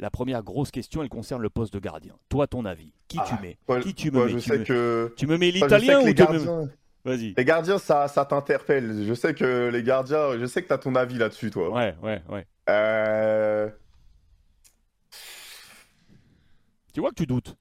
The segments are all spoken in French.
la première grosse question, elle concerne le poste de gardien. Toi, ton avis Qui tu Ah, mets moi, Qui tu me moi, mets je tu, sais me... que... tu me mets l'italien ou les tu me... gardiens, Vas-y. les gardiens, ça, ça t'interpelle. Je sais que les gardiens, je sais que tu as ton avis là-dessus, toi. Ouais, ouais, ouais. Euh, Tu vois que tu doutes.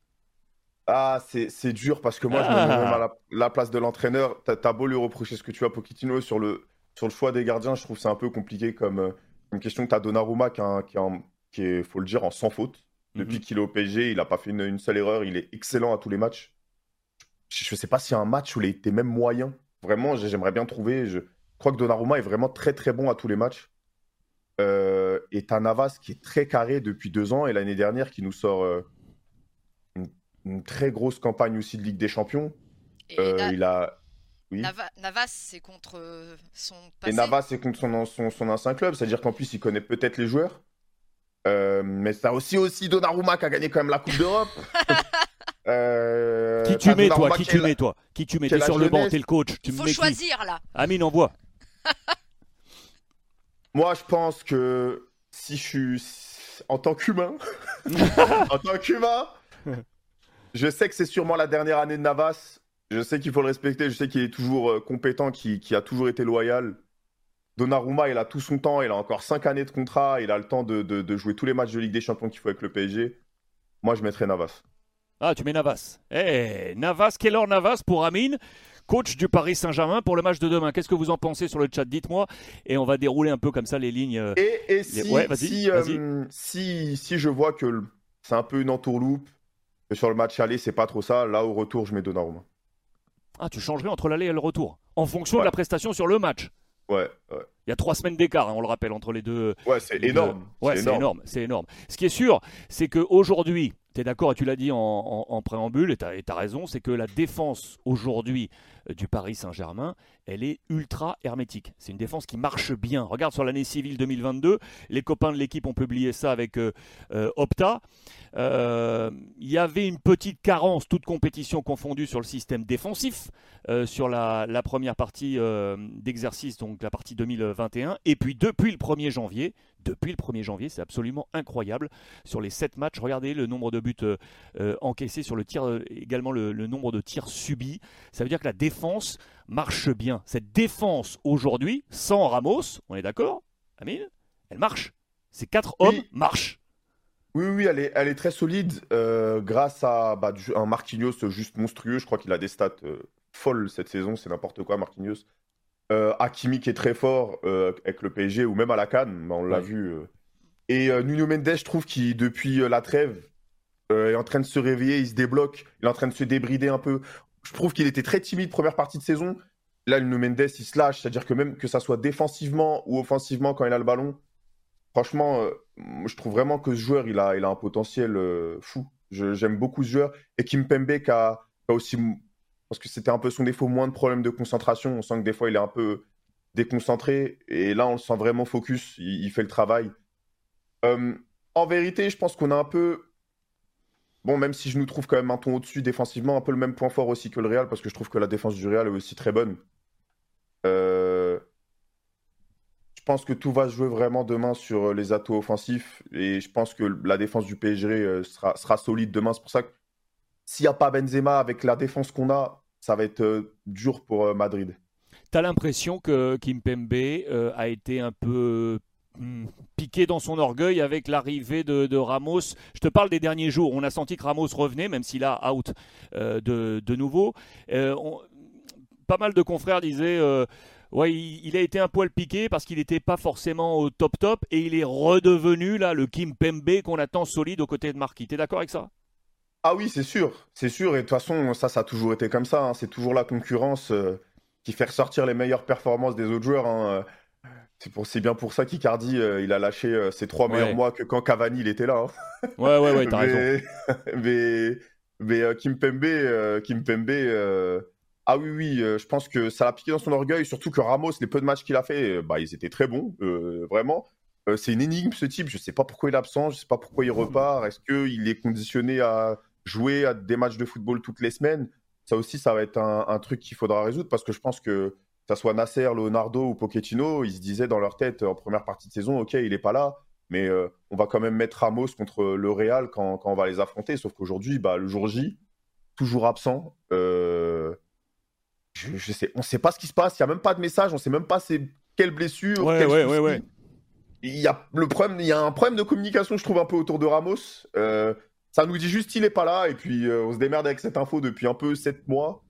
Ah, c'est dur parce que moi, je me mets même à la, la place de l'entraîneur. T'as as beau lui reprocher ce que tu as, Pochettino, sur le, sur le choix des gardiens, je trouve que c'est un peu compliqué comme euh, une question que tu as Donnarumma qui, est un- qui, est en- qui est, faut le dire, en sans faute. Depuis Mhm. qu'il est au PSG, il n'a pas fait une, une seule erreur. Il est excellent à tous les matchs. Je ne sais pas s'il y a un match où il a été même moyen. Vraiment, j'ai- j'aimerais bien trouver. Je crois que Donnarumma est vraiment très très bon à tous les matchs. Euh, et t'as Navas qui est très carré depuis deux ans et l'année dernière qui nous sort euh, une, une très grosse campagne aussi de Ligue des Champions. Et Euh, il a. Oui. Nava- Navas, c'est contre euh, son Et. Navas, c'est contre son, son, son ancien club, c'est-à-dire qu'en plus, il connaît peut-être les joueurs. Euh, mais ça aussi, aussi Donnarumma qui a gagné quand même la Coupe d'Europe. Euh, Qui tu mets, toi Qui tu mets, toi Qui tu mets T'es sur le banc, t'es le coach. Tu faut mets qui choisir là. Amine, envoie. Moi, je pense que si je suis. En tant qu'humain. en tant qu'humain. Je sais que c'est sûrement la dernière année de Navas. Je sais qu'il faut le respecter. Je sais qu'il est toujours euh, compétent, qu'il qu'il a toujours été loyal. Donnarumma, il a tout son temps. Il a encore 5 années de contrat. Il a le temps de, de- de jouer tous les matchs de Ligue des Champions qu'il faut avec le PSG. Moi, je mettrais Navas. Ah, tu mets Navas. Eh, Navas, Keller Navas pour Amine, coach du Paris Saint-Germain pour le match de demain. Qu'est-ce que vous en pensez sur le chat? Dites-moi. Et on va dérouler un peu comme ça les lignes. Et, si, Ouais, vas-y, si, euh, vas-y. si, si je vois que c'est un peu une entourloupe, que sur le match aller, c'est pas trop ça, là, au retour, je mets Donnarumma. Ah, tu changerais entre l'aller et le retour. En fonction de la prestation sur le match. Ouais, ouais. Il y a trois semaines d'écart, hein, on le rappelle, entre les deux. Ouais, c'est énorme. deux. Ouais, c'est énorme. C'est énorme. Ce qui est sûr, c'est qu'aujourd'hui, tu es d'accord et tu l'as dit en, en- en préambule, et tu as, raison, c'est que la défense aujourd'hui du Paris Saint-Germain, elle est ultra hermétique. C'est une défense qui marche bien. Regarde sur l'année civile 2022, les copains de l'équipe ont publié ça avec euh, euh, Opta. Euh, Il y avait une petite carence, toute compétition confondue, sur le système défensif, sur la, la première partie d'exercice, donc la partie 2021. Et puis depuis le 1er janvier, depuis le 1er janvier, c'est absolument incroyable. Sur les 7 matchs, regardez le nombre de buts euh, euh, encaissés sur le tir, euh, également le, le nombre de tirs subis. Ça veut dire que la défense marche bien. Cette défense aujourd'hui, sans Ramos, on est d'accord Amine Elle marche. Ces quatre Oui. hommes marchent. Oui, oui, elle est, elle est très solide euh, grâce à bah, un Marquinhos juste monstrueux. Je crois qu'il a des stats folles cette saison, c'est n'importe quoi, Marquinhos. Euh, Hakimi qui est très fort euh, avec le PSG ou même à la Cannes, bah, on l'a Ouais. vu. euh. Et euh, Nuno Mendes, je trouve qu'il, depuis la trêve, est en train de se réveiller, il se débloque, il est en train de se débrider un peu. Je trouve qu'il était très timide première partie de saison. Là, Nuno Mendes, il se lâche, c'est-à-dire que même que ça soit défensivement ou offensivement quand il a le ballon, franchement, je trouve vraiment que ce joueur, il a, il a un potentiel fou. Je- J'aime beaucoup ce joueur. Et Kim Pembe qui a, qui a aussi, parce que c'était un peu son défaut, moins de problèmes de concentration. On sent que des fois, il est un peu déconcentré. Et là, on le sent vraiment focus. Il, fait le travail. Euh, en vérité, je pense qu'on a un peu. Bon, même si je nous trouve quand même un ton au-dessus défensivement, un peu le même point fort aussi que le Real, parce que je trouve que la défense du Real est aussi très bonne. Euh, Je pense que tout va se jouer vraiment demain sur les atouts offensifs et je pense que la défense du PSG euh, sera, sera solide demain. C'est pour ça que s'il n'y a pas Benzema avec la défense qu'on a, ça va être euh, dur pour euh, Madrid. T'as l'impression que Kimpembe euh, a été un peu hmm, piqué dans son orgueil avec l'arrivée de, Ramos? Je te parle des derniers jours. On a senti que Ramos revenait, même s'il a out de, nouveau. Pas mal de confrères disaient. Ouais, il, il a été un poil piqué parce qu'il n'était pas forcément au top top et il est redevenu là le Kim Pembe qu'on attend solide aux côtés de Marquis. T'es d'accord avec ça? Ah oui, c'est sûr, c'est sûr. Et de toute façon, ça, ça a toujours été comme ça. hein. C'est toujours la concurrence euh, qui fait ressortir les meilleures performances des autres joueurs. hein. C'est pour, c'est bien pour ça qu'Icardi, euh, il a lâché euh, ses trois Ouais. meilleurs mois que quand Cavani, il était là. hein. Ouais, ouais, ouais, t'as raison. mais, mais, mais, euh, Kimpembe, euh, Kimpembe, euh, ah oui, oui, euh, je pense que ça l'a piqué dans son orgueil, surtout que Ramos, les peu de matchs qu'il a fait, euh, bah, ils étaient très bons, euh, vraiment. Euh, c'est une énigme ce type, je sais pas pourquoi il est absent, je sais pas pourquoi il repart, est-ce qu'il est conditionné à jouer à des matchs de football toutes les semaines Ça aussi, ça va être un, un truc qu'il faudra résoudre parce que je pense que que ça soit Nasser, Leonardo ou Pochettino, ils se disaient dans leur tête en première partie de saison, ok, il est pas là, mais euh, on va quand même mettre Ramos contre le Real quand, quand on va les affronter. Sauf qu'aujourd'hui, bah, le jour J, toujours absent. Euh, je, je sais, on ne sait pas ce qui se passe. Il n'y a même pas de message. On ne sait même pas c'est quelle blessure. Ouais, quel ouais, ouais. Il y a le problème. Il y a un problème de communication, je trouve, un peu autour de Ramos. Euh, ça nous dit juste qu'il n'est pas là et puis euh, on se démerde avec cette info depuis un peu 7 mois.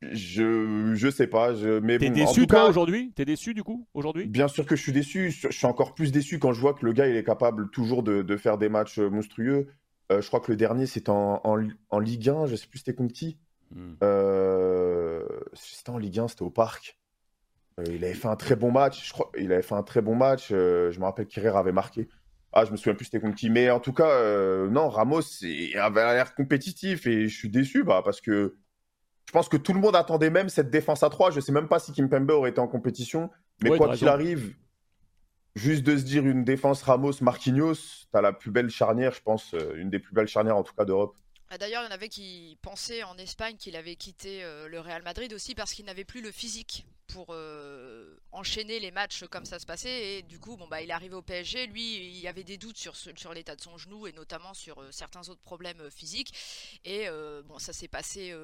Je je sais pas. Je, mais T'es bon, en déçu, tout toi, cas, aujourd'hui? T'es déçu, du coup, aujourd'hui? Bien sûr que je suis déçu. Je suis encore plus déçu quand je vois que le gars, il est capable toujours de, de faire des matchs euh, monstrueux. Euh, je crois que le dernier, c'était en, en, en Ligue 1. Je sais plus c'était contre qui. Hmm. Euh, c'était en Ligue 1, c'était au Parc. Euh, il avait fait un très bon match. Je crois, il avait fait un très bon match. Je me rappelle qu'Herrera avait marqué. Ah, je me souviens plus c'était contre qui. Mais en tout cas, euh, non, Ramos avait l'air compétitif et je suis déçu bah, parce que je pense que tout le monde attendait même cette défense à 3. Je sais même pas si Kimpembe aurait été en compétition. Mais Ouais, quoi qu'il arrive, juste de se dire une défense Ramos-Marquinhos, t'as la plus belle charnière, je pense, euh, une des plus belles charnières en tout cas d'Europe. Ah, D'ailleurs, il y en avait qui pensaient en Espagne qu'il avait quitté euh, le Real Madrid aussi parce qu'il n'avait plus le physique pour euh, enchaîner les matchs comme ça se passait. Et du coup, bon, bah, il est arrivé au PSG. Lui, il avait des doutes sur, sur l'état de son genou et notamment sur euh, certains autres problèmes euh, physiques. Et bon, ça s'est passé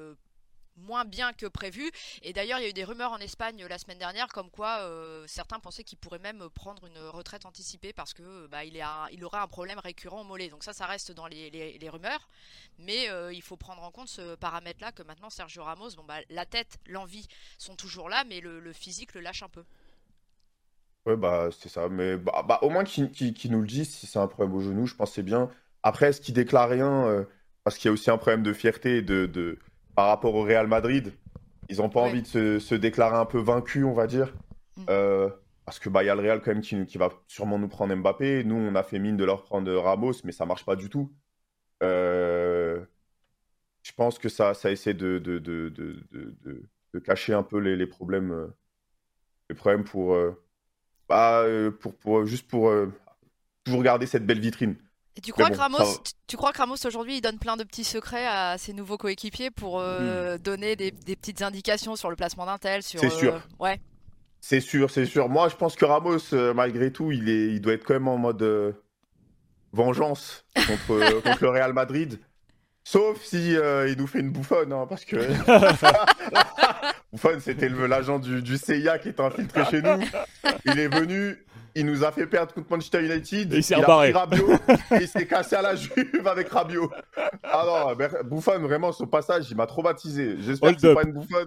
moins bien que prévu. Et d'ailleurs, il y a eu des rumeurs en Espagne euh, la semaine dernière comme quoi euh, certains pensaient qu'il pourrait même prendre une retraite anticipée parce que euh, bah, il, un- il aurait un problème récurrent au mollet. Donc ça, ça reste dans les, les- rumeurs. Mais euh, il faut prendre en compte ce paramètre-là que maintenant Sergio Ramos, bon, bah, la tête, l'envie sont toujours là, mais le, physique le lâche un peu. Ouais, bah, c'est ça. Mais bah, bah, au moins qu'ils qu'ils nous le disent si c'est un problème au genou, je pense c'est bien. Après, est-ce qu'il déclare rien euh, Parce qu'il y a aussi un problème de fierté de, de, par rapport au Real Madrid. Ils n'ont pas Ouais. envie de se, se déclarer un peu vaincus, on va dire. Mm. Euh, parce que bah, il y a le Real quand même qui, qui va sûrement nous prendre Mbappé. Nous, on a fait mine de leur prendre Ramos, mais ça marche pas du tout. Euh, je pense que ça, ça essaie de, cacher un peu les, les problèmes, les problèmes pour, euh, bah, pour, pour, juste pour toujours garder cette belle vitrine. Et tu crois bon, que Ramos, va. tu, crois que Ramos aujourd'hui, il donne plein de petits secrets à ses nouveaux coéquipiers pour euh, donner des, des petites indications sur le placement d'un tel, sur. C'est sûr. euh, Ouais. C'est sûr, c'est sûr. Moi, je pense que Ramos, euh, malgré tout, il, est, il doit être quand même en mode vengeance contre, contre le Real Madrid. Sauf si il nous fait une bouffonne, hein, parce que bouffonne, c'était l'agent du, du CIA qui est infiltré chez nous. Il est venu, il nous a fait perdre contre Manchester United. Et il s'est a rebarré. pris Rabiot et il s'est cassé à la Juve avec Rabiot. Ah non, Ber- bouffonne, vraiment, ce passage, il m'a traumatisé. J'espère que c'est pas une bouffonne.